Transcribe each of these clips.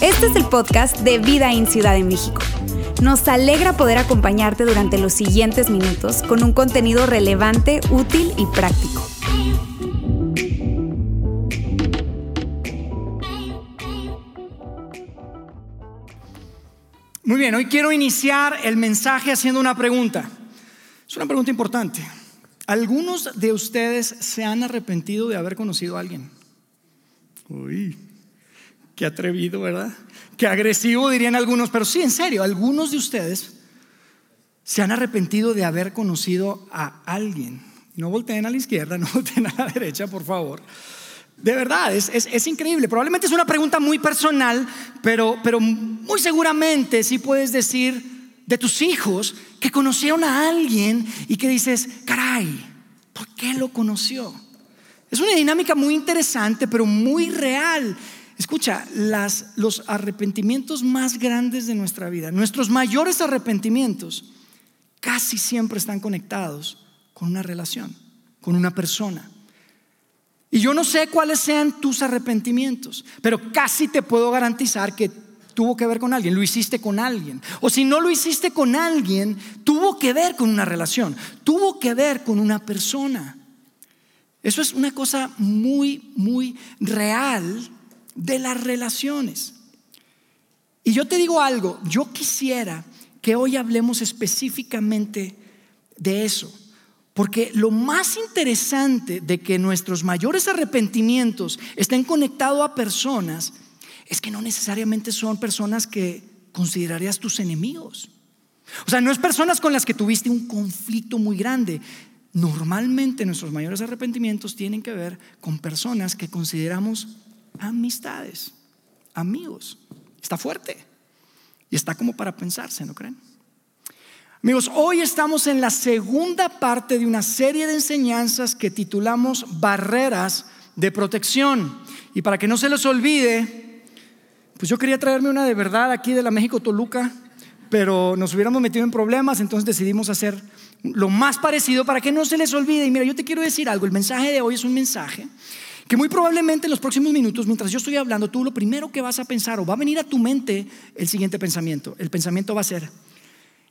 Este es el podcast de Vida en Ciudad de México. Nos alegra poder acompañarte durante los siguientes minutos con un contenido relevante, útil y práctico. Muy bien, hoy quiero iniciar el mensaje haciendo una pregunta. Es una pregunta importante. ¿Algunos de ustedes se han arrepentido de haber conocido a alguien? Uy, qué atrevido, ¿verdad? Qué agresivo dirían algunos, pero sí, en serio, algunos de ustedes se han arrepentido de haber conocido a alguien. No volteen a la izquierda, no volteen a la derecha, por favor. De verdad, es, es, increíble. Probablemente es una pregunta muy personal, pero, pero muy seguramente sí puedes decir de tus hijos que conocieron a alguien y que dices, caray, ¿por qué lo conoció? Es una dinámica muy interesante, pero muy real. Escucha, las, los arrepentimientos más grandes de nuestra vida, nuestros mayores arrepentimientos, casi siempre están conectados con una relación, con una persona. Y yo no sé cuáles sean tus arrepentimientos, pero casi te puedo garantizar que tuvo que ver con alguien, lo hiciste con alguien. O si no lo hiciste con alguien, tuvo que ver con una relación, tuvo que ver con una persona. Eso es una cosa muy, muy real de las relaciones. Y yo te digo algo, yo quisiera que hoy hablemos específicamente de eso. Porque lo más interesante de que nuestros mayores arrepentimientos estén conectados a personas es que no necesariamente son personas que considerarías tus enemigos. O sea, no es personas con las que tuviste un conflicto muy grande. Normalmente nuestros mayores arrepentimientos tienen que ver con personas que consideramos amistades, amigos. Está fuerte y está como para pensarse, ¿no creen? Amigos, hoy estamos en la segunda parte de una serie de enseñanzas que titulamos Barreras de Protección. Y para que no se les olvide, pues yo quería traerme una de verdad aquí de la México Toluca, pero nos hubiéramos metido en problemas, entonces decidimos hacer lo más parecido para que no se les olvide. Y mira, yo te quiero decir algo, el mensaje de hoy es un mensaje que muy probablemente en los próximos minutos, mientras yo estoy hablando, tú lo primero que vas a pensar o va a venir a tu mente el siguiente pensamiento. El pensamiento va a ser,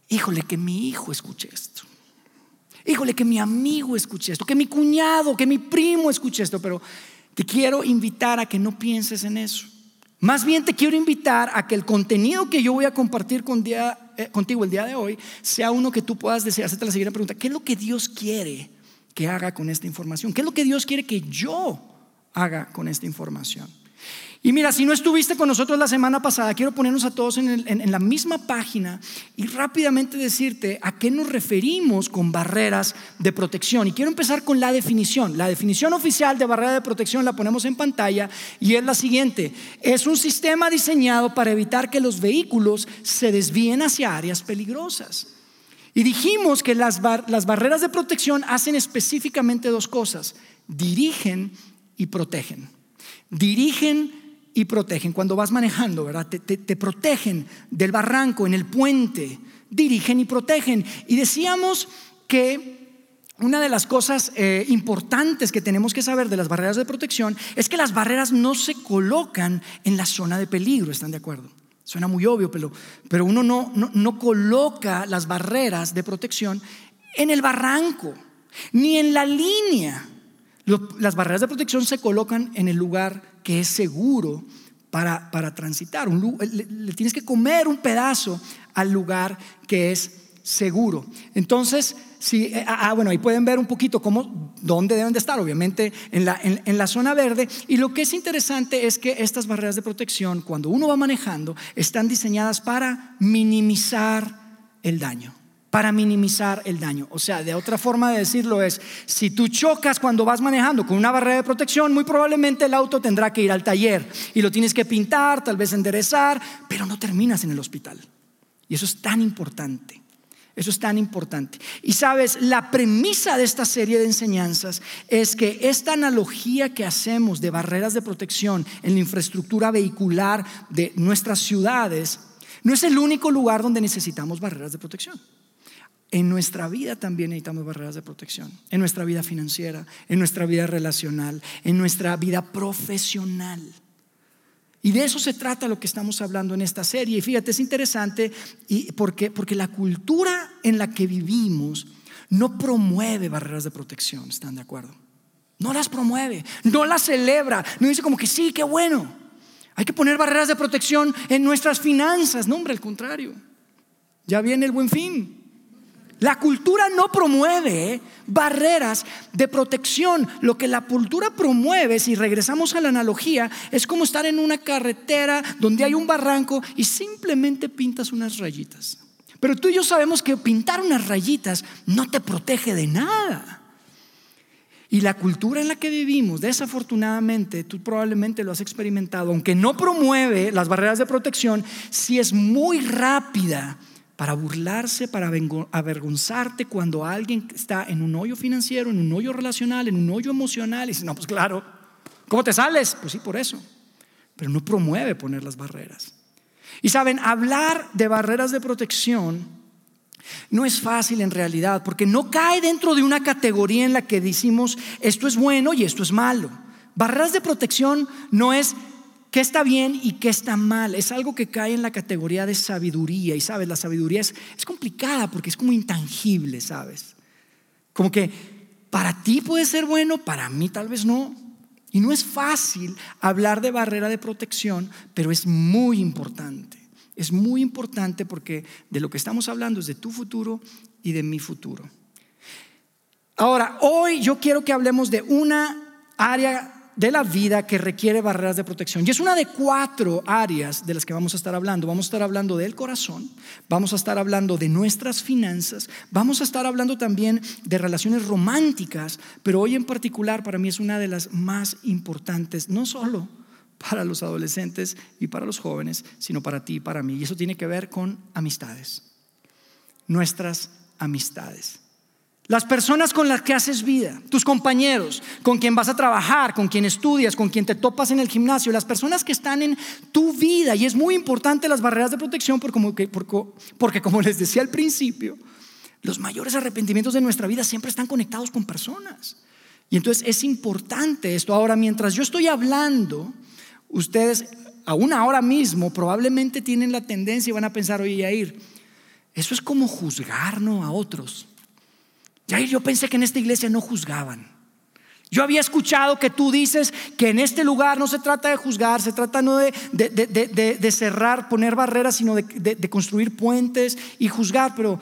híjole, que mi hijo escuche esto. Híjole, que mi amigo escuche esto, que mi cuñado, que mi primo escuche esto, pero te quiero invitar a que no pienses en eso. Más bien te quiero invitar a que el contenido que yo voy a compartir eh, contigo el día de hoy sea uno que tú puedas decir, hacerte la siguiente pregunta, ¿qué es lo que Dios quiere que haga con esta información? ¿Qué es lo que Dios quiere que yo haga con esta información. Y mira, si no estuviste con nosotros la semana pasada, quiero ponernos a todos en, la misma página y rápidamente decirte a qué nos referimos con barreras de protección. Y quiero empezar con la definición. La definición oficial de barrera de protección la ponemos en pantalla y es la siguiente. Es un sistema diseñado para evitar que los vehículos se desvíen hacia áreas peligrosas. Y dijimos que las, las barreras de protección hacen específicamente dos cosas. Dirigen y protegen. Dirigen y protegen. Cuando vas manejando, ¿verdad? Te, protegen del barranco, en el puente. Dirigen y protegen. Y decíamos que una de las cosas eh, importantes que tenemos que saber de las barreras de protección es que las barreras no se colocan en la zona de peligro, ¿están de acuerdo? Suena muy obvio, pero, pero uno no, no coloca las barreras de protección en el barranco, ni en la línea las barreras de protección se colocan en el lugar que es seguro para, para transitar. le, tienes que comer un pedazo al lugar que es seguro. Entonces, si, eh, ah, ah, bueno, ahí pueden ver un poquito cómo, dónde deben de estar, obviamente en la, en la zona verde. Y lo que es interesante es que estas barreras de protección, cuando uno va manejando, están diseñadas para minimizar el daño para minimizar el daño. O sea, de otra forma de decirlo es, si tú chocas cuando vas manejando con una barrera de protección, muy probablemente el auto tendrá que ir al taller y lo tienes que pintar, tal vez enderezar, pero no terminas en el hospital. Y eso es tan importante. Eso es tan importante. Y sabes, la premisa de esta serie de enseñanzas es que esta analogía que hacemos de barreras de protección en la infraestructura vehicular de nuestras ciudades no es el único lugar donde necesitamos barreras de protección. En nuestra vida también necesitamos barreras de protección. En nuestra vida financiera, en nuestra vida relacional, en nuestra vida profesional. Y de eso se trata lo que estamos hablando en esta serie. Y fíjate, es interesante y porque, porque la cultura en la que vivimos no promueve barreras de protección, ¿están de acuerdo? No las promueve, no las celebra, no dice como que sí, qué bueno. Hay que poner barreras de protección en nuestras finanzas, no, hombre, al contrario. Ya viene el buen fin. La cultura no promueve barreras de protección. Lo que la cultura promueve, si regresamos a la analogía, es como estar en una carretera donde hay un barranco y simplemente pintas unas rayitas. Pero tú y yo sabemos que pintar unas rayitas no te protege de nada. Y la cultura en la que vivimos, desafortunadamente, tú probablemente lo has experimentado, aunque no promueve las barreras de protección, si es muy rápida para burlarse, para avergonzarte cuando alguien está en un hoyo financiero, en un hoyo relacional, en un hoyo emocional. Y dice, no, pues claro, ¿cómo te sales? Pues sí, por eso. Pero no promueve poner las barreras. Y saben, hablar de barreras de protección no es fácil en realidad, porque no cae dentro de una categoría en la que decimos esto es bueno y esto es malo. Barreras de protección no es qué está bien y qué está mal. Es algo que cae en la categoría de sabiduría. Y sabes, la sabiduría es, es complicada porque es como intangible, ¿sabes? Como que para ti puede ser bueno, para mí tal vez no. Y no es fácil hablar de barrera de protección, pero es muy importante. Es muy importante porque de lo que estamos hablando es de tu futuro y de mi futuro. Ahora, hoy yo quiero que hablemos de una área de la vida que requiere barreras de protección. Y es una de cuatro áreas de las que vamos a estar hablando. Vamos a estar hablando del corazón, vamos a estar hablando de nuestras finanzas, vamos a estar hablando también de relaciones románticas, pero hoy en particular para mí es una de las más importantes, no solo para los adolescentes y para los jóvenes, sino para ti y para mí. Y eso tiene que ver con amistades, nuestras amistades. Las personas con las que haces vida, tus compañeros, con quien vas a trabajar, con quien estudias, con quien te topas en el gimnasio, las personas que están en tu vida. Y es muy importante las barreras de protección porque, como les decía al principio, los mayores arrepentimientos de nuestra vida siempre están conectados con personas. Y entonces es importante esto. Ahora, mientras yo estoy hablando, ustedes aún ahora mismo probablemente tienen la tendencia y van a pensar, oye, Yair, eso es como juzgarnos a otros. Ya yo pensé que en esta iglesia no juzgaban. Yo había escuchado que tú dices que en este lugar no se trata de juzgar, se trata no de, de, cerrar, poner barreras, sino de, construir puentes y juzgar, pero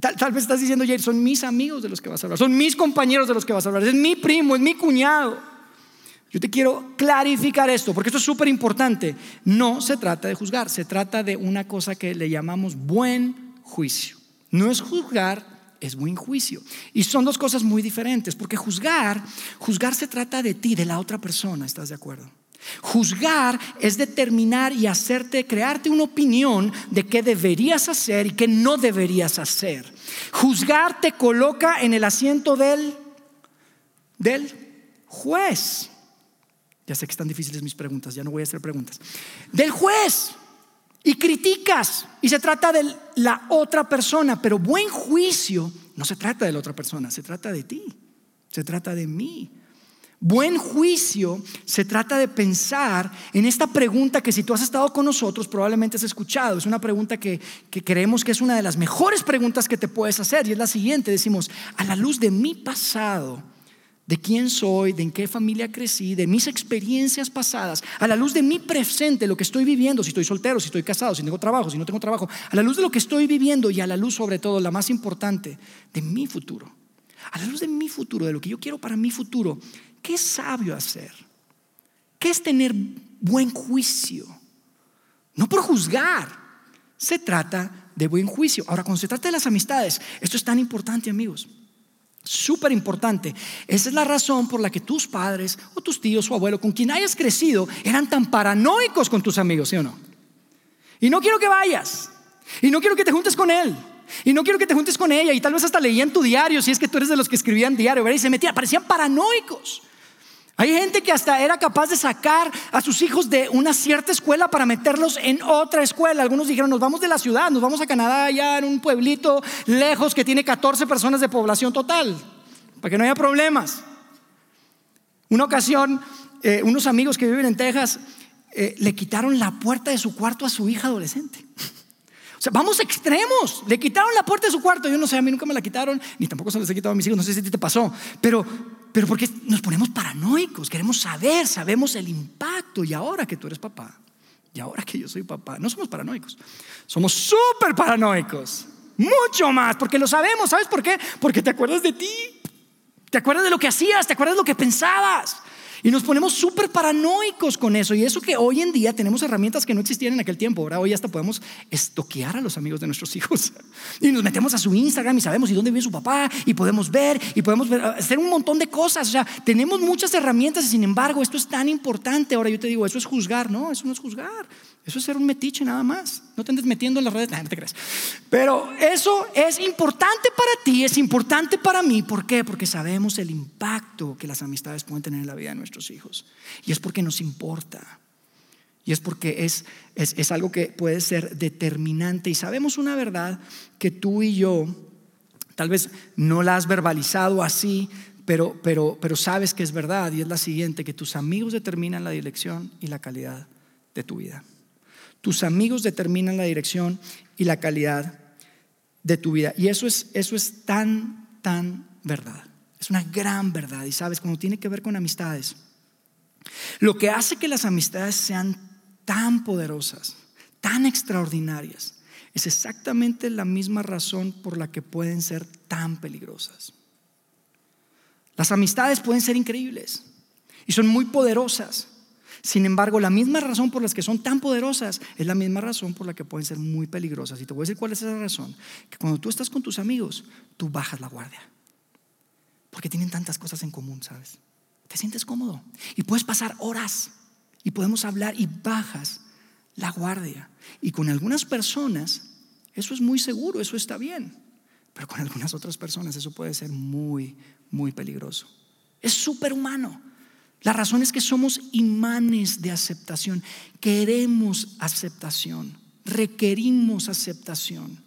tal, vez estás diciendo, Jair, son mis amigos de los que vas a hablar, son mis compañeros de los que vas a hablar, es mi primo, es mi cuñado. Yo te quiero clarificar esto, porque esto es súper importante. No se trata de juzgar, se trata de una cosa que le llamamos buen juicio. No es juzgar es buen juicio. Y son dos cosas muy diferentes, porque juzgar, juzgar se trata de ti, de la otra persona, ¿estás de acuerdo? Juzgar es determinar y hacerte, crearte una opinión de qué deberías hacer y qué no deberías hacer. Juzgar te coloca en el asiento del, del juez. Ya sé que están difíciles mis preguntas, ya no voy a hacer preguntas. Del juez y criticas y se trata de la otra persona, pero buen juicio no se trata de la otra persona, se trata de ti, se trata de mí. Buen juicio se trata de pensar en esta pregunta que si tú has estado con nosotros probablemente has escuchado. Es una pregunta que, que creemos que es una de las mejores preguntas que te puedes hacer y es la siguiente. Decimos, a la luz de mi pasado, de quién soy, de en qué familia crecí, de mis experiencias pasadas, a la luz de mi presente, lo que estoy viviendo, si estoy soltero, si estoy casado, si tengo trabajo, si no tengo trabajo, a la luz de lo que estoy viviendo y a la luz sobre todo, la más importante, de mi futuro. A la luz de mi futuro, de lo que yo quiero para mi futuro, ¿qué es sabio hacer? ¿Qué es tener buen juicio? No por juzgar, se trata de buen juicio. Ahora, cuando se trata de las amistades, esto es tan importante, amigos. Súper importante. Esa es la razón por la que tus padres o tus tíos o abuelo, con quien hayas crecido, eran tan paranoicos con tus amigos, ¿sí o no? Y no quiero que vayas. Y no quiero que te juntes con él. Y no quiero que te juntes con ella. Y tal vez hasta leían tu diario, si es que tú eres de los que escribían diario, ¿verdad? Y se metían, parecían paranoicos. Hay gente que hasta era capaz de sacar a sus hijos de una cierta escuela para meterlos en otra escuela. Algunos dijeron, nos vamos de la ciudad, nos vamos a Canadá, allá en un pueblito lejos que tiene 14 personas de población total, para que no haya problemas. Una ocasión, eh, unos amigos que viven en Texas eh, le quitaron la puerta de su cuarto a su hija adolescente. O sea, vamos extremos. Le quitaron la puerta de su cuarto. Yo no sé, a mí nunca me la quitaron, ni tampoco se les he quitado a mis hijos. No sé si a ti te pasó. Pero, pero porque nos ponemos paranoicos. Queremos saber, sabemos el impacto. Y ahora que tú eres papá, y ahora que yo soy papá, no somos paranoicos. Somos súper paranoicos. Mucho más, porque lo sabemos. ¿Sabes por qué? Porque te acuerdas de ti. Te acuerdas de lo que hacías, te acuerdas de lo que pensabas. Y nos ponemos súper paranoicos con eso. Y eso que hoy en día tenemos herramientas que no existían en aquel tiempo. Ahora hoy hasta podemos estoquear a los amigos de nuestros hijos. Y nos metemos a su Instagram y sabemos y dónde vive su papá. Y podemos ver y podemos hacer un montón de cosas. O tenemos muchas herramientas y sin embargo esto es tan importante. Ahora yo te digo, eso es juzgar. No, eso no es juzgar. Eso es ser un metiche nada más. No te andes metiendo en las redes, no te crees. Pero eso es importante para ti, es importante para mí. ¿Por qué? Porque sabemos el impacto que las amistades pueden tener en la vida de nuestros hijos. Y es porque nos importa. Y es porque es, es, algo que puede ser determinante. Y sabemos una verdad que tú y yo, tal vez no la has verbalizado así, pero, pero, pero sabes que es verdad. Y es la siguiente, que tus amigos determinan la dirección y la calidad de tu vida. Tus amigos determinan la dirección y la calidad de tu vida. Y eso es, eso es tan, tan verdad. Es una gran verdad. Y sabes, cuando tiene que ver con amistades, lo que hace que las amistades sean tan poderosas, tan extraordinarias, es exactamente la misma razón por la que pueden ser tan peligrosas. Las amistades pueden ser increíbles y son muy poderosas. Sin embargo, la misma razón por la que son tan poderosas es la misma razón por la que pueden ser muy peligrosas. Y te voy a decir cuál es esa razón. Que cuando tú estás con tus amigos, tú bajas la guardia. Porque tienen tantas cosas en común, ¿sabes? Te sientes cómodo. Y puedes pasar horas y podemos hablar y bajas la guardia. Y con algunas personas, eso es muy seguro, eso está bien. Pero con algunas otras personas eso puede ser muy, muy peligroso. Es súper humano. La razón es que somos imanes de aceptación. Queremos aceptación. Requerimos aceptación.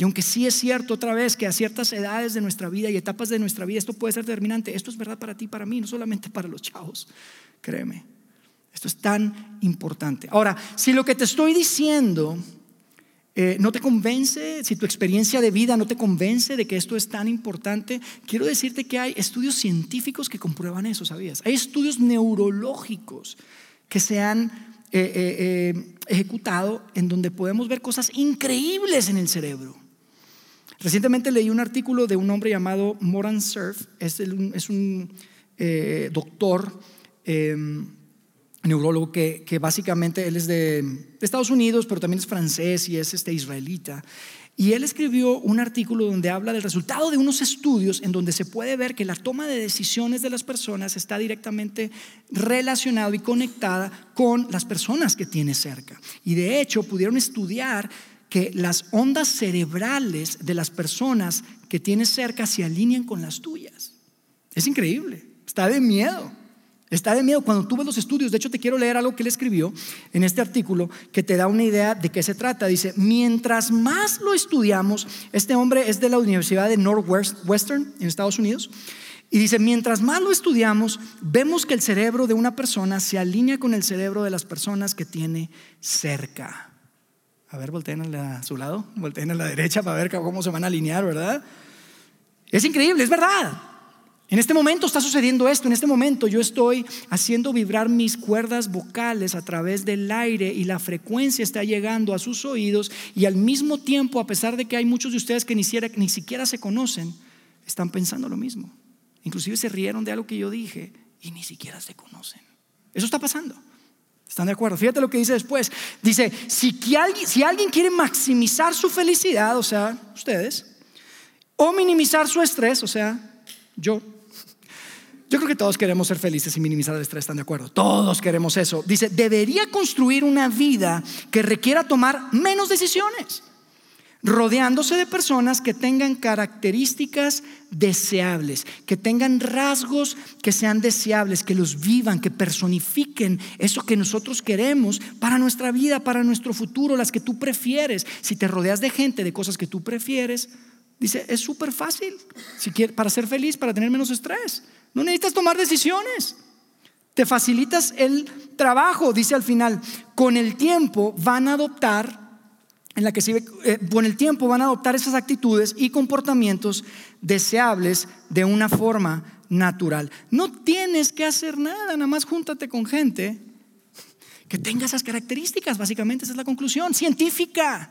Y aunque sí es cierto otra vez que a ciertas edades de nuestra vida y etapas de nuestra vida esto puede ser determinante, esto es verdad para ti para mí, no solamente para los chavos, créeme. Esto es tan importante. Ahora, si lo que te estoy diciendo eh, no te convence, si tu experiencia de vida no te convence de que esto es tan importante, quiero decirte que hay estudios científicos que comprueban eso, ¿sabías? Hay estudios neurológicos que se han eh, eh, ejecutado en donde podemos ver cosas increíbles en el cerebro. Recientemente leí un artículo de un hombre llamado Moran Surf, es, un doctor em, neurólogo que, básicamente él es de, Estados Unidos, pero también es francés y es este israelita. Y él escribió un artículo donde habla del resultado de unos estudios en donde se puede ver que la toma de decisiones de las personas está directamente relacionado y conectada con las personas que tiene cerca. Y de hecho pudieron estudiar que las ondas cerebrales de las personas que tienes cerca se alinean con las tuyas. Es increíble, está de miedo. Está de miedo. Cuando tú ves los estudios, de hecho te quiero leer algo que él escribió en este artículo que te da una idea de qué se trata. Dice, mientras más lo estudiamos, este hombre es de la Universidad de Northwestern en Estados Unidos, y dice, mientras más lo estudiamos, vemos que el cerebro de una persona se alinea con el cerebro de las personas que tiene cerca. A ver, volteen a su lado, volteen a la derecha para ver cómo se van a alinear, ¿verdad? Es increíble, es verdad. En este momento está sucediendo esto, en este momento yo estoy haciendo vibrar mis cuerdas vocales a través del aire y la frecuencia está llegando a sus oídos y al mismo tiempo, a pesar de que hay muchos de ustedes que ni siquiera, ni siquiera se conocen, están pensando lo mismo. Inclusive se rieron de algo que yo dije y ni siquiera se conocen. Eso está pasando. ¿Están de acuerdo? Fíjate lo que dice después. Dice, si, alguien, si alguien quiere maximizar su felicidad, o sea, ustedes, o minimizar su estrés, o sea, yo, yo creo que todos queremos ser felices y minimizar el estrés, ¿están de acuerdo? Todos queremos eso. Dice, debería construir una vida que requiera tomar menos decisiones, rodeándose de personas que tengan características deseables, que tengan rasgos que sean deseables, que los vivan, que personifiquen eso que nosotros queremos para nuestra vida, para nuestro futuro, las que tú prefieres. Si te rodeas de gente, de cosas que tú prefieres, dice, es súper fácil si para ser feliz, para tener menos estrés. No necesitas tomar decisiones. Te facilitas el trabajo, dice al final. Con el tiempo van a adoptar en la que se, eh, con el tiempo van a adoptar esas actitudes y comportamientos deseables de una forma natural. No tienes que hacer nada, nada más júntate con gente que tenga esas características, básicamente esa es la conclusión científica.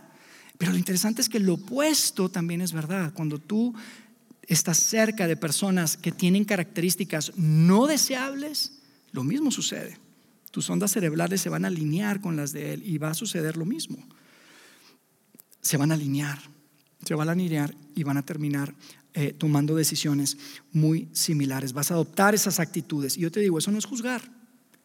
Pero lo interesante es que lo opuesto también es verdad. Cuando tú estás cerca de personas que tienen características no deseables, lo mismo sucede. Tus ondas cerebrales se van a alinear con las de él y va a suceder lo mismo se van a alinear, se van a alinear y van a terminar eh, tomando decisiones muy similares. Vas a adoptar esas actitudes. Y yo te digo, eso no es juzgar,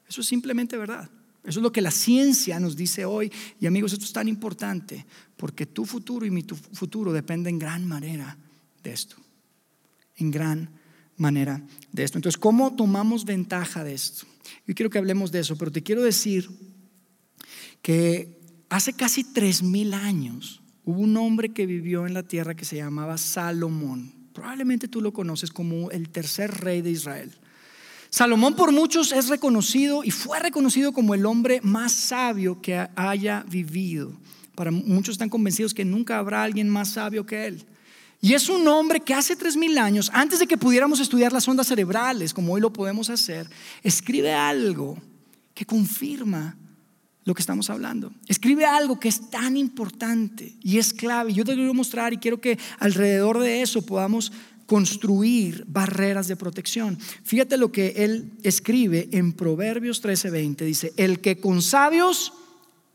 eso es simplemente verdad. Eso es lo que la ciencia nos dice hoy. Y amigos, esto es tan importante porque tu futuro y mi futuro dependen en gran manera de esto. En gran manera de esto. Entonces, ¿cómo tomamos ventaja de esto? Yo quiero que hablemos de eso, pero te quiero decir que hace casi tres mil años Hubo un hombre que vivió en la tierra que se llamaba Salomón. Probablemente tú lo conoces como el tercer rey de Israel. Salomón por muchos es reconocido y fue reconocido como el hombre más sabio que haya vivido. Para muchos están convencidos que nunca habrá alguien más sabio que él. Y es un hombre que hace tres mil años, antes de que pudiéramos estudiar las ondas cerebrales, como hoy lo podemos hacer, escribe algo que confirma lo que estamos hablando. Escribe algo que es tan importante y es clave. Yo te quiero mostrar y quiero que alrededor de eso podamos construir barreras de protección. Fíjate lo que él escribe en Proverbios 13:20. Dice, el que con sabios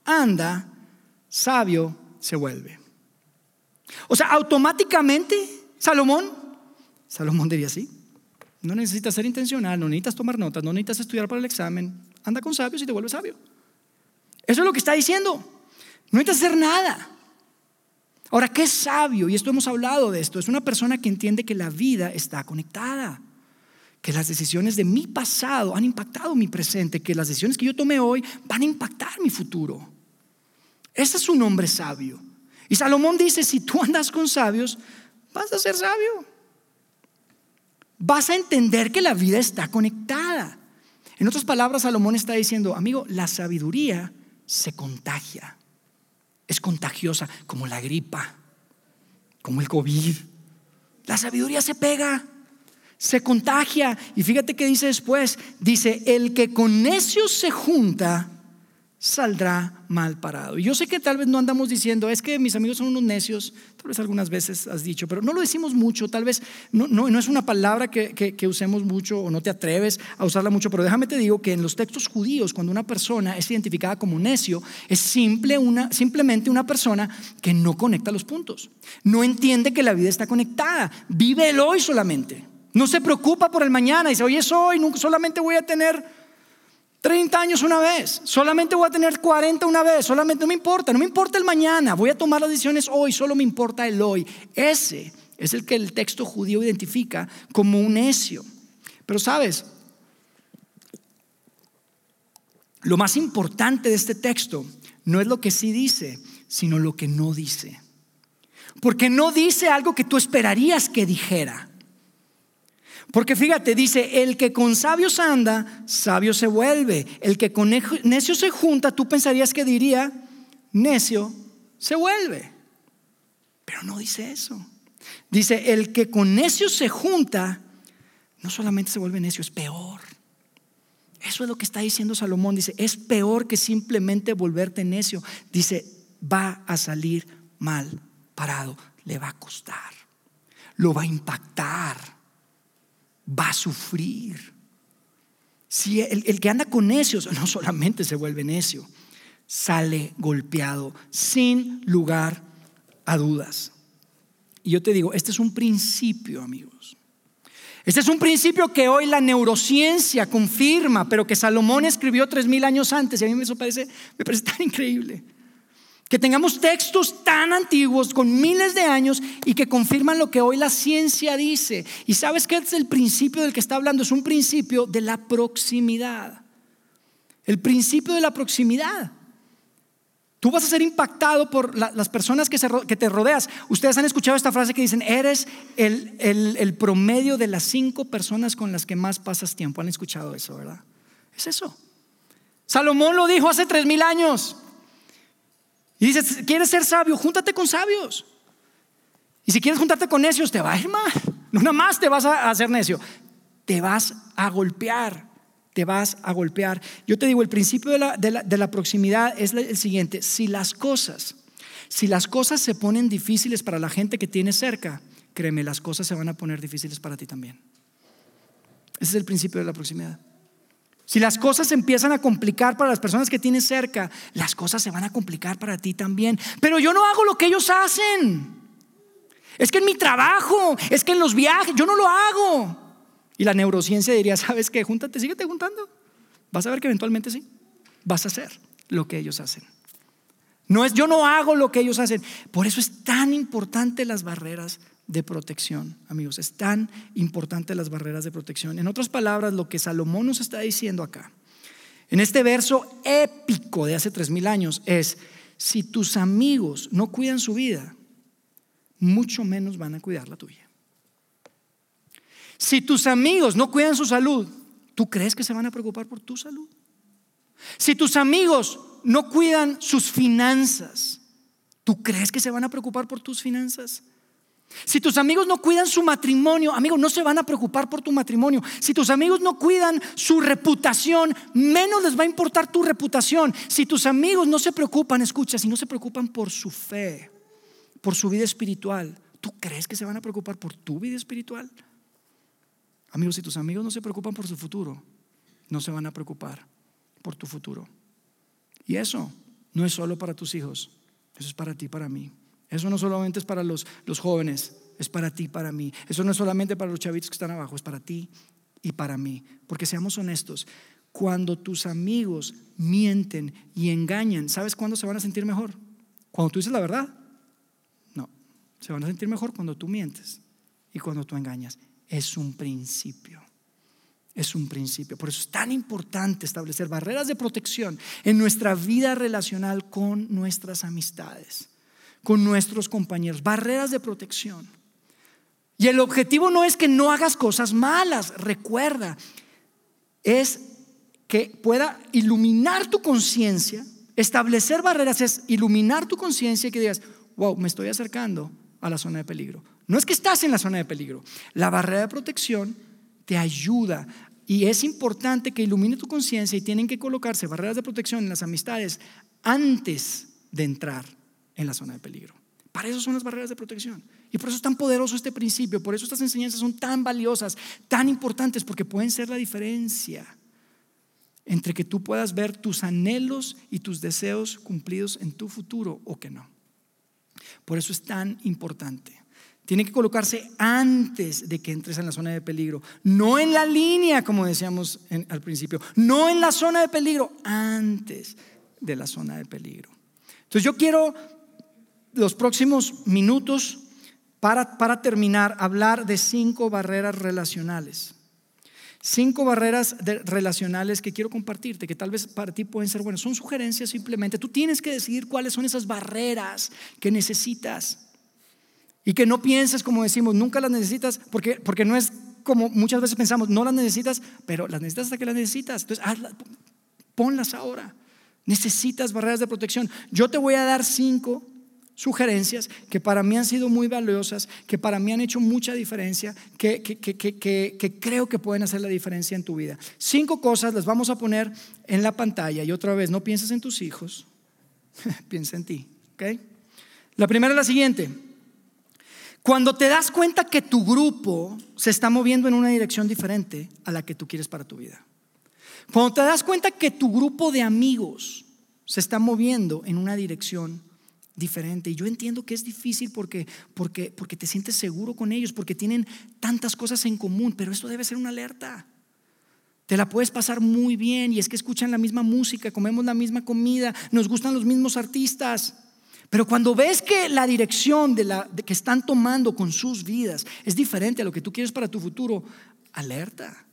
anda, sabio se vuelve. O sea, automáticamente, Salomón, Salomón diría así, no necesitas ser intencional, no necesitas tomar notas, no necesitas estudiar para el examen, anda con sabios y te vuelves sabio. Eso es lo que está diciendo. No necesitas hacer nada. Ahora, ¿qué es sabio? Y esto hemos hablado de esto. Es una persona que entiende que la vida está conectada. Que las decisiones de mi pasado han impactado mi presente. Que las decisiones que yo tomé hoy van a impactar mi futuro. Ese es un hombre sabio. Y Salomón dice, si tú andas con sabios, vas a ser sabio. Vas a entender que la vida está conectada. En otras palabras, Salomón está diciendo, amigo, la sabiduría se contagia. Es contagiosa como la gripa, como el COVID. La sabiduría se pega, se contagia. Y fíjate que dice después, dice, el que con necios se junta, saldrá mal parado. Y yo sé que tal vez no andamos diciendo, es que mis amigos son unos necios, tal vez algunas veces has dicho, pero no lo decimos mucho, tal vez no, no, es una palabra que, que, usemos mucho o no te atreves a usarla mucho, pero déjame te digo que en los textos judíos, cuando una persona es identificada como necio, es simple una, simplemente una persona que no conecta los puntos, no entiende que la vida está conectada, vive el hoy solamente, no se preocupa por el mañana, dice, hoy es hoy, solamente voy a tener 30 años una vez, solamente voy a tener 40 una vez, solamente no me importa, no me importa el mañana, voy a tomar las decisiones hoy, solo me importa el hoy. Ese es el que el texto judío identifica como un necio. Pero sabes, lo más importante de este texto no es lo que sí dice, sino lo que no dice. Porque no dice algo que tú esperarías que dijera. Porque fíjate, dice, el que con sabios anda, sabio se vuelve. El que con necio se junta, tú pensarías que diría, necio se vuelve. Pero no dice eso. Dice, el que con necio se junta, no solamente se vuelve necio, es peor. Eso es lo que está diciendo Salomón. Dice, es peor que simplemente volverte necio. Dice, va a salir mal parado, le va a costar, lo va a impactar va a sufrir. Si el, que anda con necios no solamente se vuelve necio, sale golpeado sin lugar a dudas. Y yo te digo, este es un principio, amigos. Este es un principio que hoy la neurociencia confirma, pero que Salomón escribió tres mil años antes y a mí me parece, me parece tan increíble. Que tengamos textos tan antiguos, con miles de años, y que confirman lo que hoy la ciencia dice. Y sabes que es el principio del que está hablando, es un principio de la proximidad. El principio de la proximidad. Tú vas a ser impactado por las personas que, te rodeas. Ustedes han escuchado esta frase que dicen, eres el, el promedio de las cinco personas con las que más pasas tiempo. Han escuchado eso, ¿verdad? Es eso. Salomón lo dijo hace tres mil años. Y dice, ¿quieres ser sabio? Júntate con sabios. Y si quieres juntarte con necios, te va a ir mal. No nada más te vas a hacer necio, te vas a golpear te vas a golpear. Yo te digo, el principio de la, proximidad es el siguiente, si las cosas, si las cosas se ponen difíciles para la gente que tienes cerca, créeme, las cosas se van a poner difíciles para ti también. Ese es el principio de la proximidad. Si las cosas se empiezan a complicar para las personas que tienes cerca, las cosas se van a complicar para ti también. Pero yo no hago lo que ellos hacen. Es que en mi trabajo, es que en los viajes, yo no lo hago. Y la neurociencia diría, ¿sabes qué? Júntate, síguete juntando. Vas a ver que eventualmente sí. Vas a hacer lo que ellos hacen. No es yo no hago lo que ellos hacen. Por eso es tan importante las barreras de protección, amigos. Es tan importante las barreras de protección. En otras palabras, lo que Salomón nos está diciendo acá, en este verso épico de hace tres mil años, es, si tus amigos no cuidan su vida, mucho menos van a cuidar la tuya. Si tus amigos no cuidan su salud, ¿tú crees que se van a preocupar por tu salud? Si tus amigos no cuidan sus finanzas, ¿tú crees que se van a preocupar por tus finanzas? Si tus amigos no cuidan su matrimonio, amigos, no se van a preocupar por tu matrimonio. Si tus amigos no cuidan su reputación, menos les va a importar tu reputación. Si tus amigos no se preocupan, escucha, si no se preocupan por su fe, por su vida espiritual, ¿tú crees que se van a preocupar por tu vida espiritual? Amigos, si tus amigos no se preocupan por su futuro, no se van a preocupar por tu futuro. Y eso no es solo para tus hijos, eso es para ti, para mí. Eso no solamente es para los, los jóvenes, es para ti, para mí. Eso no es solamente para los chavitos que están abajo, es para ti y para mí. Porque seamos honestos, cuando tus amigos mienten y engañan, ¿sabes cuándo se van a sentir mejor? Cuando tú dices la verdad. No, se van a sentir mejor cuando tú mientes y cuando tú engañas es un principio. Es un principio. Por eso es tan importante establecer barreras de protección en nuestra vida relacional con nuestras amistades, con nuestros compañeros. Barreras de protección. Y el objetivo no es que no hagas cosas malas, recuerda, es que pueda iluminar tu conciencia. Establecer barreras es iluminar tu conciencia y que digas, wow, me estoy acercando a la zona de peligro. No es que estás en la zona de peligro. La barrera de protección te ayuda y es importante que ilumine tu conciencia y tienen que colocarse barreras de protección en las amistades antes de entrar en la zona de peligro. Para eso son las barreras de protección. Y por eso es tan poderoso este principio, por eso estas enseñanzas son tan valiosas, tan importantes, porque pueden ser la diferencia entre que tú puedas ver tus anhelos y tus deseos cumplidos en tu futuro o que no. Por eso es tan importante. Tiene que colocarse antes de que entres en la zona de peligro. No en la línea, como decíamos al principio. No en la zona de peligro, antes de la zona de peligro. Entonces yo quiero los próximos minutos para, para terminar hablar de cinco barreras relacionales. Cinco barreras relacionales que quiero compartirte, que tal vez para ti pueden ser buenas. Son sugerencias simplemente. Tú tienes que decidir cuáles son esas barreras que necesitas. Y que no pienses como decimos, nunca las necesitas, porque, porque no es como muchas veces pensamos, no las necesitas, pero las necesitas hasta que las necesitas. Entonces, ponlas ahora. Necesitas barreras de protección. Yo te voy a dar cinco sugerencias que para mí han sido muy valiosas, que para mí han hecho mucha diferencia, que, que, que, que, creo que pueden hacer la diferencia en tu vida. Cinco cosas las vamos a poner en la pantalla y otra vez, no pienses en tus hijos, piensa en ti. ¿okay? La primera es la siguiente. Cuando te das cuenta que tu grupo se está moviendo en una dirección diferente a la que tú quieres para tu vida. Cuando te das cuenta que tu grupo de amigos se está moviendo en una dirección diferente. Y yo entiendo que es difícil porque, porque, porque te sientes seguro con ellos, porque tienen tantas cosas en común, pero esto debe ser una alerta. Te la puedes pasar muy bien y es que escuchan la misma música, comemos la misma comida, nos gustan los mismos artistas. Pero cuando ves que la dirección de la, que están tomando con sus vidas es diferente a lo que tú quieres para tu futuro, alerta.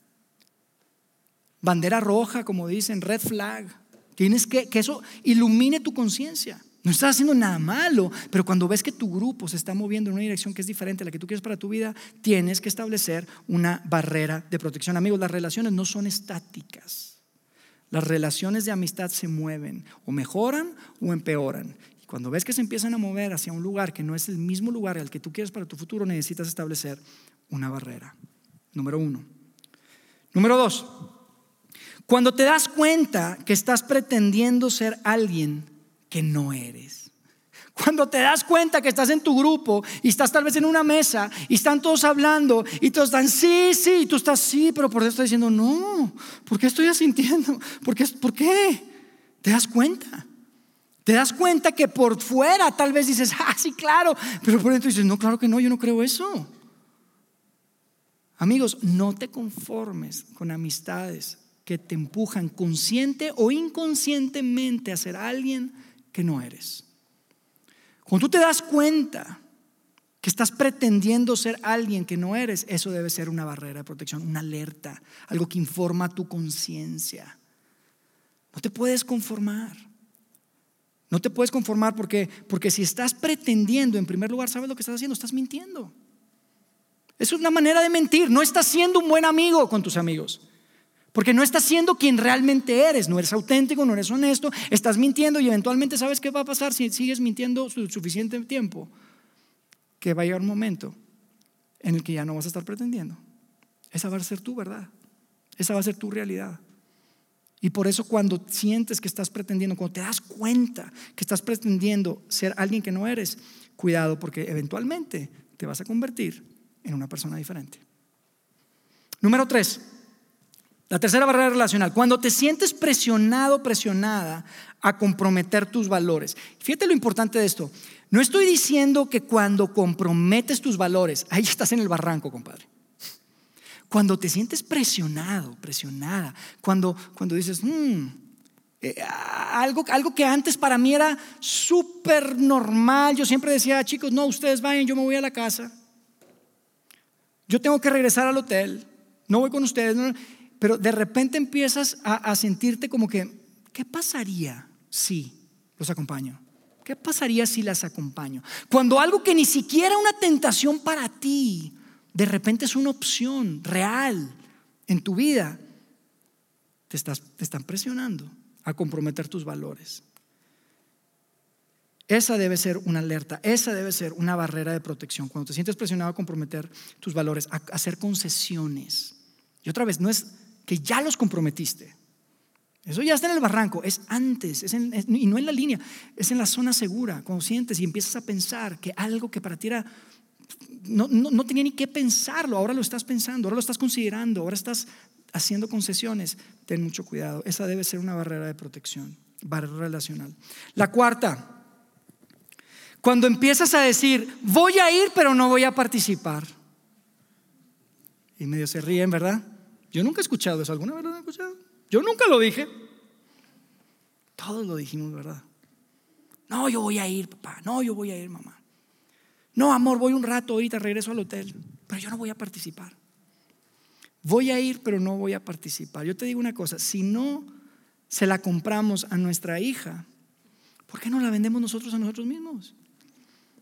Bandera roja, como dicen, red flag. Tienes que que eso ilumine tu conciencia. No estás haciendo nada malo, pero cuando ves que tu grupo se está moviendo en una dirección que es diferente a la que tú quieres para tu vida, tienes que establecer una barrera de protección. Amigos, las relaciones no son estáticas. Las relaciones de amistad se mueven, o mejoran o empeoran. Y cuando ves que se empiezan a mover hacia un lugar que no es el mismo lugar al que tú quieres para tu futuro, necesitas establecer una barrera. Número uno. Número dos, cuando te das cuenta que estás pretendiendo ser alguien que no eres. Cuando te das cuenta que estás en tu grupo y estás tal vez en una mesa y están todos hablando y todos están sí, sí, y tú estás sí, pero por eso estás diciendo no, ¿por qué estoy asintiendo? ¿Por qué? ¿Por qué? ¿Te das cuenta? Te das cuenta que por fuera tal vez dices, ah, sí, claro, pero por dentro dices, no, claro que no, yo no creo eso. Amigos, no te conformes con amistades que te empujan consciente o inconscientemente a ser alguien que no eres. Cuando tú te das cuenta que estás pretendiendo ser alguien que no eres, eso debe ser una barrera de protección, una alerta, algo que informa tu conciencia. No te puedes conformar. No te puedes conformar porque, porque si estás pretendiendo, en primer lugar, ¿sabes lo que estás haciendo? Estás mintiendo. Es una manera de mentir. No estás siendo un buen amigo con tus amigos. Porque no estás siendo quien realmente eres, no eres auténtico, no eres honesto, estás mintiendo y eventualmente sabes qué va a pasar si sigues mintiendo suficiente tiempo, que va a llegar un momento en el que ya no vas a estar pretendiendo. Esa va a ser tu verdad, esa va a ser tu realidad. Y por eso cuando sientes que estás pretendiendo, cuando te das cuenta que estás pretendiendo ser alguien que no eres, cuidado porque eventualmente te vas a convertir en una persona diferente. Número tres, la tercera barrera relacional, cuando te sientes presionado, presionada a comprometer tus valores. Fíjate lo importante de esto. No estoy diciendo que cuando comprometes tus valores, ahí estás en el barranco, compadre. Cuando te sientes presionado, presionada, cuando, cuando dices, hmm, algo, algo que antes para mí era súper normal, yo siempre decía, chicos, no, ustedes vayan, yo me voy a la casa. Yo tengo que regresar al hotel, no voy con ustedes. No, pero de repente empiezas a, sentirte como que, ¿qué pasaría si los acompaño? ¿Qué pasaría si las acompaño? Cuando algo que ni siquiera una tentación para ti, de repente es una opción real en tu vida, te, estás, te están presionando a comprometer tus valores. Esa debe ser una alerta, esa debe ser una barrera de protección. Cuando te sientes presionado a comprometer tus valores, a hacer concesiones. Y otra vez, no es que ya los comprometiste. Eso ya está en el barranco, es antes, y no en la línea, es en la zona segura, cuando sientes y empiezas a pensar que algo que para ti era, no, no, tenía ni que pensarlo, ahora lo estás pensando, ahora lo estás considerando, ahora estás haciendo concesiones, ten mucho cuidado, esa debe ser una barrera de protección, barrera relacional. La cuarta, cuando empiezas a decir, voy a ir pero no voy a participar, y medio se ríen, ¿verdad? Yo nunca he escuchado eso. ¿Alguna vez lo han escuchado? Yo nunca lo dije. Todos lo dijimos, ¿verdad? No, yo voy a ir, papá. No, yo voy a ir, mamá. No, amor, voy un rato ahorita, regreso al hotel. Pero yo no voy a participar. Voy a ir, pero no voy a participar. Yo te digo una cosa, si no se la compramos a nuestra hija, ¿por qué no la vendemos nosotros a nosotros mismos?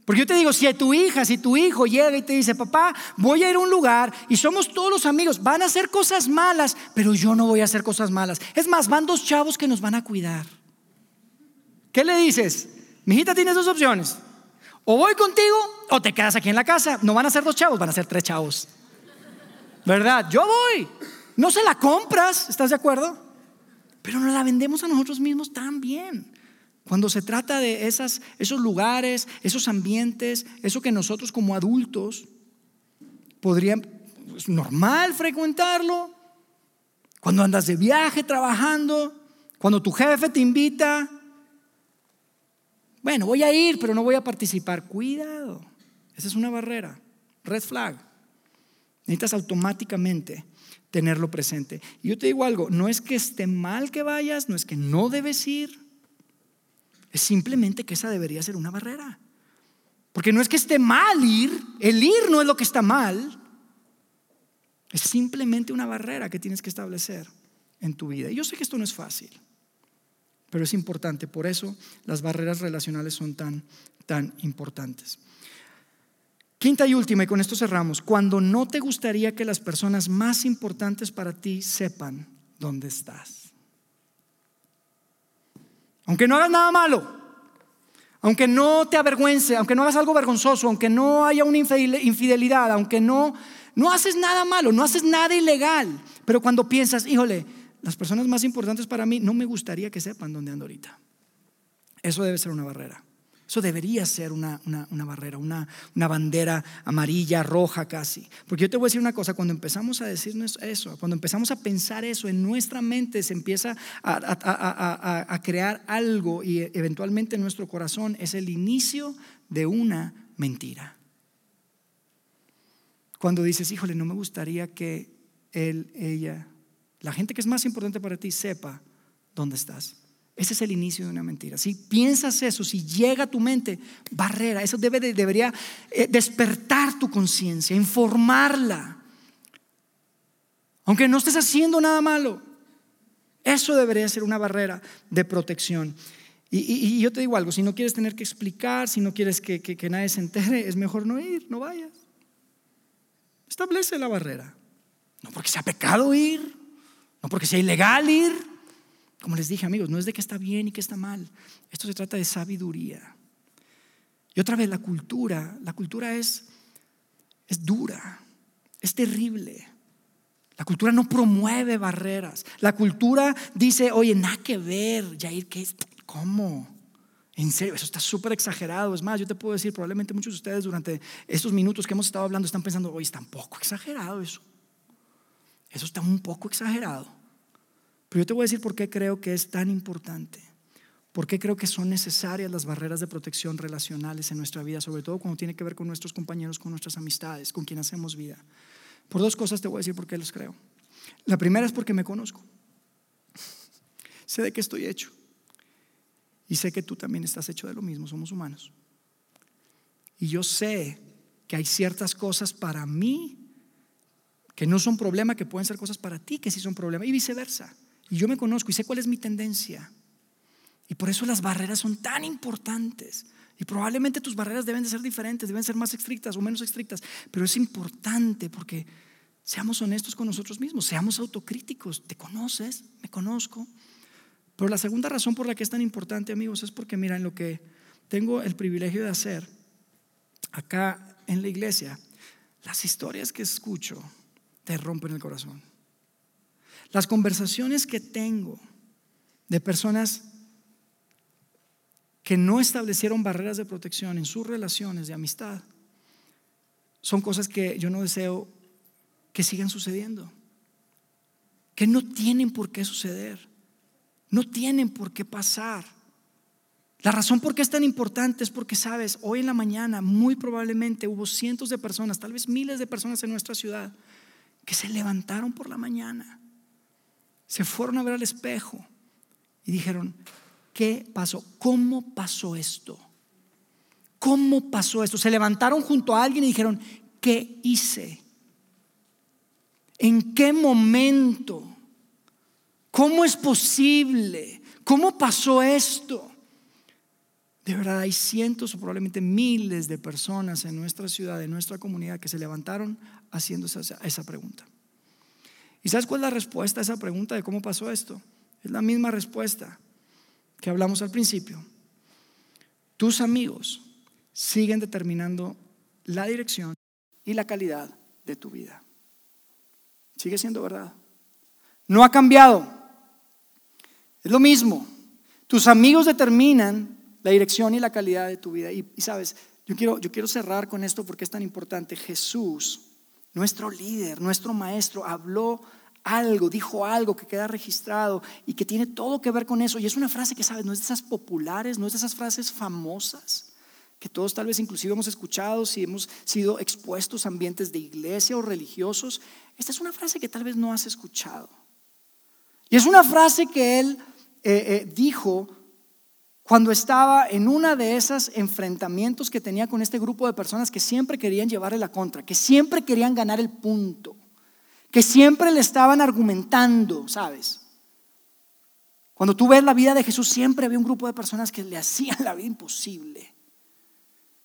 Porque yo te digo, si tu hija, si tu hijo llega y te dice, papá, voy a ir a un lugar y somos todos los amigos, van a hacer cosas malas, pero yo no voy a hacer cosas malas. Es más, van dos chavos que nos van a cuidar. ¿Qué le dices? Mi hijita tiene dos opciones. O voy contigo o te quedas aquí en la casa. No van a ser dos chavos, van a ser tres chavos. ¿Verdad? Yo voy. No se la compras, ¿estás de acuerdo? Pero no la vendemos a nosotros mismos también. Cuando se trata de esos lugares, esos ambientes, eso que nosotros como adultos podríamos, es normal frecuentarlo. Cuando andas de viaje trabajando, cuando tu jefe te invita, bueno, voy a ir, pero no voy a participar. Cuidado, esa es una barrera, red flag. Necesitas automáticamente tenerlo presente. Y yo te digo algo, no es que esté mal que vayas, no es que no debes ir, Es simplemente que esa debería ser una barrera. Porque no es que esté mal ir, el ir no es lo que está mal. Es simplemente una barrera que tienes que establecer en tu vida. Y yo sé que esto no es fácil, pero es importante. Por eso las barreras relacionales son tan, tan importantes. Quinta y última, y con esto cerramos, cuando no te gustaría que las personas más importantes para ti sepan dónde estás. Aunque no hagas nada malo, aunque no te avergüence, aunque no hagas algo vergonzoso, aunque no haya una infidelidad, aunque no, no haces nada malo, no haces nada ilegal, pero cuando piensas, híjole, las personas más importantes para mí no me gustaría que sepan dónde ando ahorita. Eso debe ser una barrera. Eso debería ser una, barrera, una, bandera amarilla, roja casi. Porque yo te voy a decir una cosa, cuando empezamos a decirnos eso, cuando empezamos a pensar eso en nuestra mente, se empieza a, a crear algo y eventualmente en nuestro corazón es el inicio de una mentira. Cuando dices, híjole, no me gustaría que él, ella, la gente que es más importante para ti sepa dónde estás. Ese es el inicio de una mentira. Si piensas eso, si llega a tu mente, barrera, eso debe, debería eh, despertar tu conciencia, informarla. Aunque no estés haciendo nada malo, eso debería ser una barrera de protección. Y, yo te digo algo, si no quieres tener que explicar, si no quieres que, que nadie se entere, es mejor no ir, no vayas. Establece la barrera. No porque sea pecado ir, no porque sea ilegal ir. Como les dije amigos, no es de que está bien y que está mal. Esto se trata de sabiduría. Y otra vez la cultura, la cultura es, es dura, es terrible. La cultura no promueve barreras. La cultura dice, oye, nada que ver, Jair, ¿qué es? ¿Cómo? En serio, eso está súper exagerado. Es más, yo te puedo decir, probablemente muchos de ustedes durante estos minutos que hemos estado hablando están pensando, oye, está un poco exagerado eso. Eso está un poco exagerado. Pero yo te voy a decir por qué creo que es tan importante. ¿Por qué creo que son necesarias las barreras de protección relacionales en nuestra vida, sobre todo cuando tiene que ver con nuestros compañeros, con nuestras amistades, con quien hacemos vida? Por dos cosas te voy a decir por qué los creo. La primera es porque me conozco. sé de qué estoy hecho. Y sé que tú también estás hecho de lo mismo, somos humanos. Y yo sé que hay ciertas cosas para mí que no son problema, que pueden ser cosas para ti que sí son problema, y viceversa. Y yo me conozco y sé cuál es mi tendencia. Y por eso las barreras son tan importantes. Y probablemente tus barreras deben de ser diferentes, deben ser más estrictas o menos estrictas. Pero es importante porque seamos honestos con nosotros mismos, seamos autocríticos. ¿Te conoces? ¿Me conozco? Pero la segunda razón por la que es tan importante, amigos, es porque mira, en lo que tengo el privilegio de hacer acá en la iglesia, las historias que escucho te rompen el corazón. Las conversaciones que tengo de personas que no establecieron barreras de protección en sus relaciones de amistad son cosas que yo no deseo que sigan sucediendo, que no tienen por qué suceder, no tienen por qué pasar. La razón por qué es tan importante es porque, sabes, hoy en la mañana muy probablemente hubo cientos de personas, tal vez miles de personas en nuestra ciudad, que se levantaron por la mañana se fueron a ver al espejo y dijeron, ¿qué pasó? ¿Cómo pasó esto? ¿Cómo pasó esto? Se levantaron junto a alguien y dijeron, ¿qué hice? ¿En qué momento? ¿Cómo es posible? ¿Cómo pasó esto? De verdad hay cientos o probablemente miles de personas en nuestra ciudad, en nuestra comunidad, que se levantaron haciendo esa, esa pregunta. ¿Y sabes cuál es la respuesta a esa pregunta de cómo pasó esto? Es la misma respuesta que hablamos al principio. Tus amigos siguen determinando la dirección y la calidad de tu vida. Sigue siendo verdad. No ha cambiado. Es lo mismo. Tus amigos determinan la dirección y la calidad de tu vida. Y, sabes, yo quiero, yo quiero cerrar con esto porque es tan importante. Jesús nuestro líder, nuestro maestro, habló algo, dijo algo que queda registrado y que tiene todo que ver con eso. Y es una frase que, ¿sabes? No es de esas populares, no es de esas frases famosas que todos tal vez inclusive hemos escuchado si hemos sido expuestos a ambientes de iglesia o religiosos. Esta es una frase que tal vez no has escuchado. Y es una frase que él eh, eh, dijo cuando estaba en una de esos enfrentamientos que tenía con este grupo de personas que siempre querían llevarle la contra, que siempre querían ganar el punto, que siempre le estaban argumentando, ¿sabes? Cuando tú ves la vida de Jesús, siempre había un grupo de personas que le hacían la vida imposible.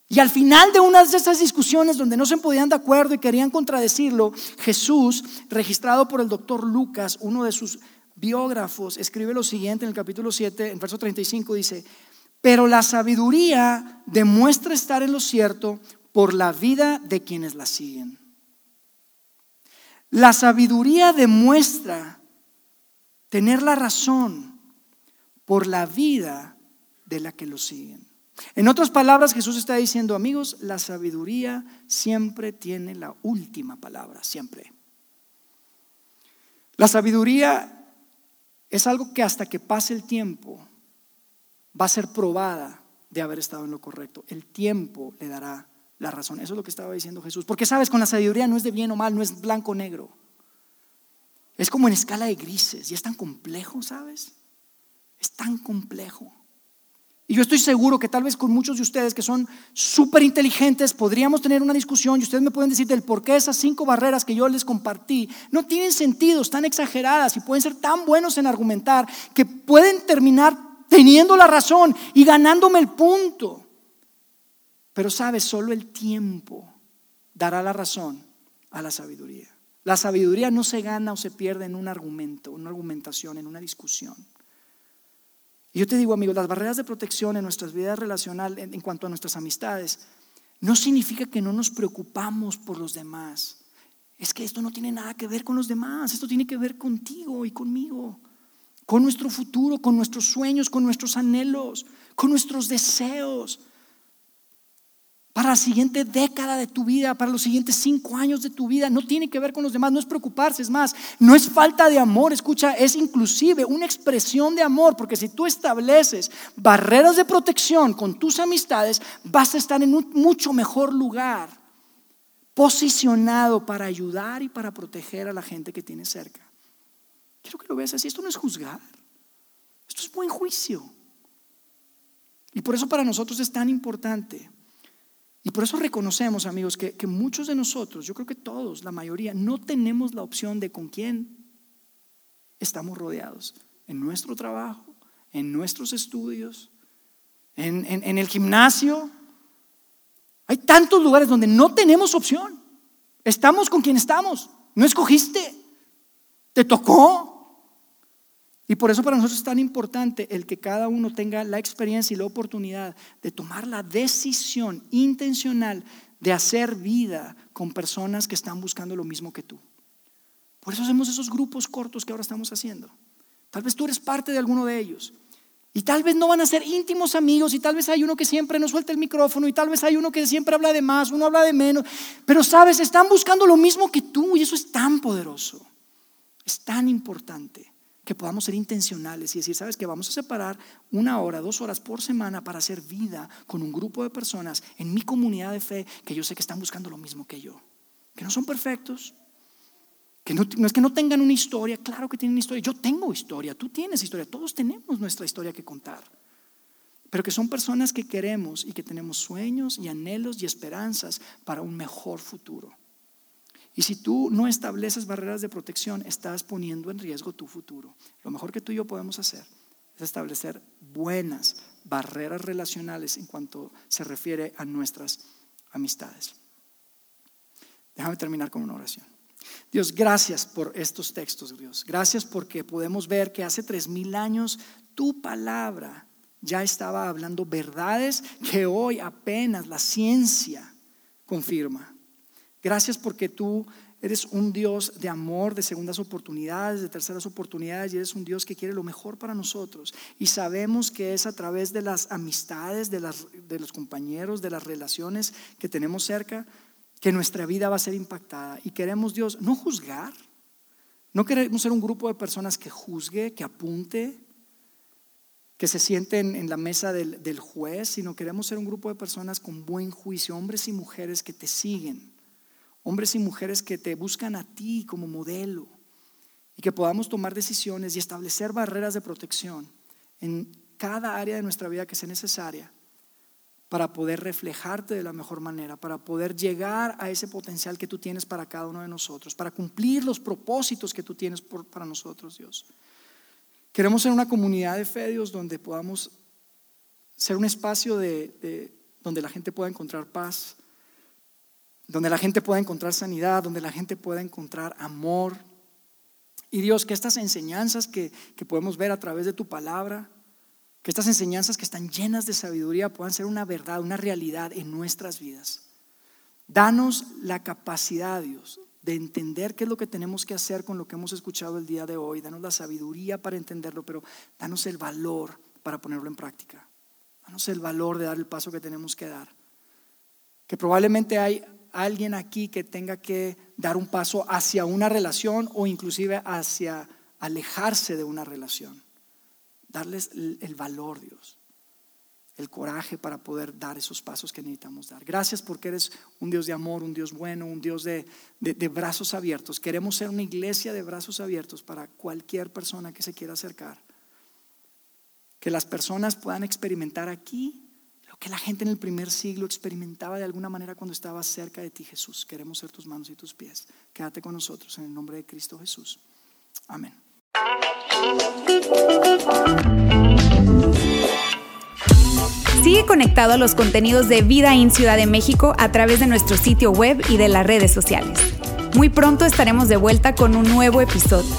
Y al final de una de esas discusiones donde no se podían de acuerdo y querían contradecirlo, Jesús, registrado por el doctor Lucas, uno de sus biógrafos, escribe lo siguiente en el capítulo 7, en verso 35, dice, pero la sabiduría demuestra estar en lo cierto por la vida de quienes la siguen. La sabiduría demuestra tener la razón por la vida de la que lo siguen. En otras palabras, Jesús está diciendo, amigos, la sabiduría siempre tiene la última palabra, siempre. La sabiduría es algo que hasta que pase el tiempo va a ser probada de haber estado en lo correcto. El tiempo le dará la razón. Eso es lo que estaba diciendo Jesús. Porque sabes, con la sabiduría no es de bien o mal, no es blanco o negro. Es como en escala de grises y es tan complejo, ¿sabes? Es tan complejo. Y yo estoy seguro que tal vez con muchos de ustedes que son súper inteligentes podríamos tener una discusión y ustedes me pueden decir del por qué esas cinco barreras que yo les compartí no tienen sentido, están exageradas y pueden ser tan buenos en argumentar que pueden terminar teniendo la razón y ganándome el punto. Pero sabes, solo el tiempo dará la razón a la sabiduría. La sabiduría no se gana o se pierde en un argumento, una argumentación, en una discusión. Y yo te digo, amigos, las barreras de protección en nuestras vidas relacionales, en, cuanto a nuestras amistades, no significa que no nos preocupamos por los demás. Es que esto no tiene nada que ver con los demás, esto tiene que ver contigo y conmigo, con nuestro futuro, con nuestros sueños, con nuestros anhelos, con nuestros deseos para la siguiente década de tu vida, para los siguientes cinco años de tu vida. No tiene que ver con los demás, no es preocuparse, es más, no es falta de amor, escucha, es inclusive una expresión de amor, porque si tú estableces barreras de protección con tus amistades, vas a estar en un mucho mejor lugar, posicionado para ayudar y para proteger a la gente que tienes cerca. Quiero que lo veas así, esto no es juzgar, esto es buen juicio. Y por eso para nosotros es tan importante y por eso reconocemos, amigos, que, muchos de nosotros, yo creo que todos, la mayoría, no tenemos la opción de con quién estamos rodeados. En nuestro trabajo, en nuestros estudios, en, en el gimnasio. Hay tantos lugares donde no tenemos opción. Estamos con quien estamos. No escogiste. Te tocó. Y por eso para nosotros es tan importante el que cada uno tenga la experiencia y la oportunidad de tomar la decisión intencional de hacer vida con personas que están buscando lo mismo que tú. Por eso hacemos esos grupos cortos que ahora estamos haciendo. Tal vez tú eres parte de alguno de ellos. Y tal vez no van a ser íntimos amigos y tal vez hay uno que siempre no suelta el micrófono y tal vez hay uno que siempre habla de más, uno habla de menos. Pero sabes, están buscando lo mismo que tú y eso es tan poderoso. Es tan importante que podamos ser intencionales y decir, sabes que vamos a separar una hora, dos horas por semana para hacer vida con un grupo de personas en mi comunidad de fe que yo sé que están buscando lo mismo que yo, que no son perfectos, que no, es que no tengan una historia, claro que tienen historia, yo tengo historia, tú tienes historia, todos tenemos nuestra historia que contar, pero que son personas que queremos y que tenemos sueños y anhelos y esperanzas para un mejor futuro. Y si tú no estableces barreras de protección, estás poniendo en riesgo tu futuro. Lo mejor que tú y yo podemos hacer es establecer buenas barreras relacionales en cuanto se refiere a nuestras amistades. Déjame terminar con una oración. Dios, gracias por estos textos, Dios. Gracias porque podemos ver que hace tres mil años tu palabra ya estaba hablando verdades que hoy apenas la ciencia confirma. Gracias porque tú eres un Dios de amor, de segundas oportunidades, de terceras oportunidades, y eres un Dios que quiere lo mejor para nosotros. Y sabemos que es a través de las amistades, de, los compañeros, de las relaciones que tenemos cerca, que nuestra vida va a ser impactada. Y queremos, Dios, no juzgar. No queremos ser un grupo de personas que juzgue, que apunte, que se sienten en la mesa del, del juez, sino queremos ser un grupo de personas con buen juicio, hombres y mujeres que te siguen hombres y mujeres que te buscan a ti como modelo y que podamos tomar decisiones y establecer barreras de protección en cada área de nuestra vida que sea necesaria para poder reflejarte de la mejor manera, para poder llegar a ese potencial que tú tienes para cada uno de nosotros, para cumplir los propósitos que tú tienes para nosotros, Dios. Queremos ser una comunidad de fe, Dios, donde podamos ser un espacio de, donde la gente pueda encontrar paz, donde la gente pueda encontrar sanidad, donde la gente pueda encontrar amor. Y Dios, que estas enseñanzas que, que podemos ver a través de tu palabra, que estas enseñanzas que están llenas de sabiduría puedan ser una verdad, una realidad en nuestras vidas. Danos la capacidad, Dios, de entender qué es lo que tenemos que hacer con lo que hemos escuchado el día de hoy. Danos la sabiduría para entenderlo, pero danos el valor para ponerlo en práctica. Danos el valor de dar el paso que tenemos que dar. Que probablemente hay alguien aquí que tenga que dar un paso hacia una relación o inclusive hacia alejarse de una relación. Darles el valor, Dios el coraje para poder dar esos pasos que necesitamos dar. Gracias porque eres un Dios de amor, un Dios bueno, un Dios de, brazos abiertos. Queremos ser una iglesia de brazos abiertos para cualquier persona que se quiera acercar. Que las personas puedan experimentar aquí que la gente en el primer siglo experimentaba de alguna manera cuando estaba cerca de ti, Jesús. Queremos ser tus manos y tus pies. Quédate con nosotros en el nombre de Cristo Jesús. Amén. Sigue conectado a los contenidos de Vida en Ciudad de México a través de nuestro sitio web y de las redes sociales. Muy pronto estaremos de vuelta con un nuevo episodio.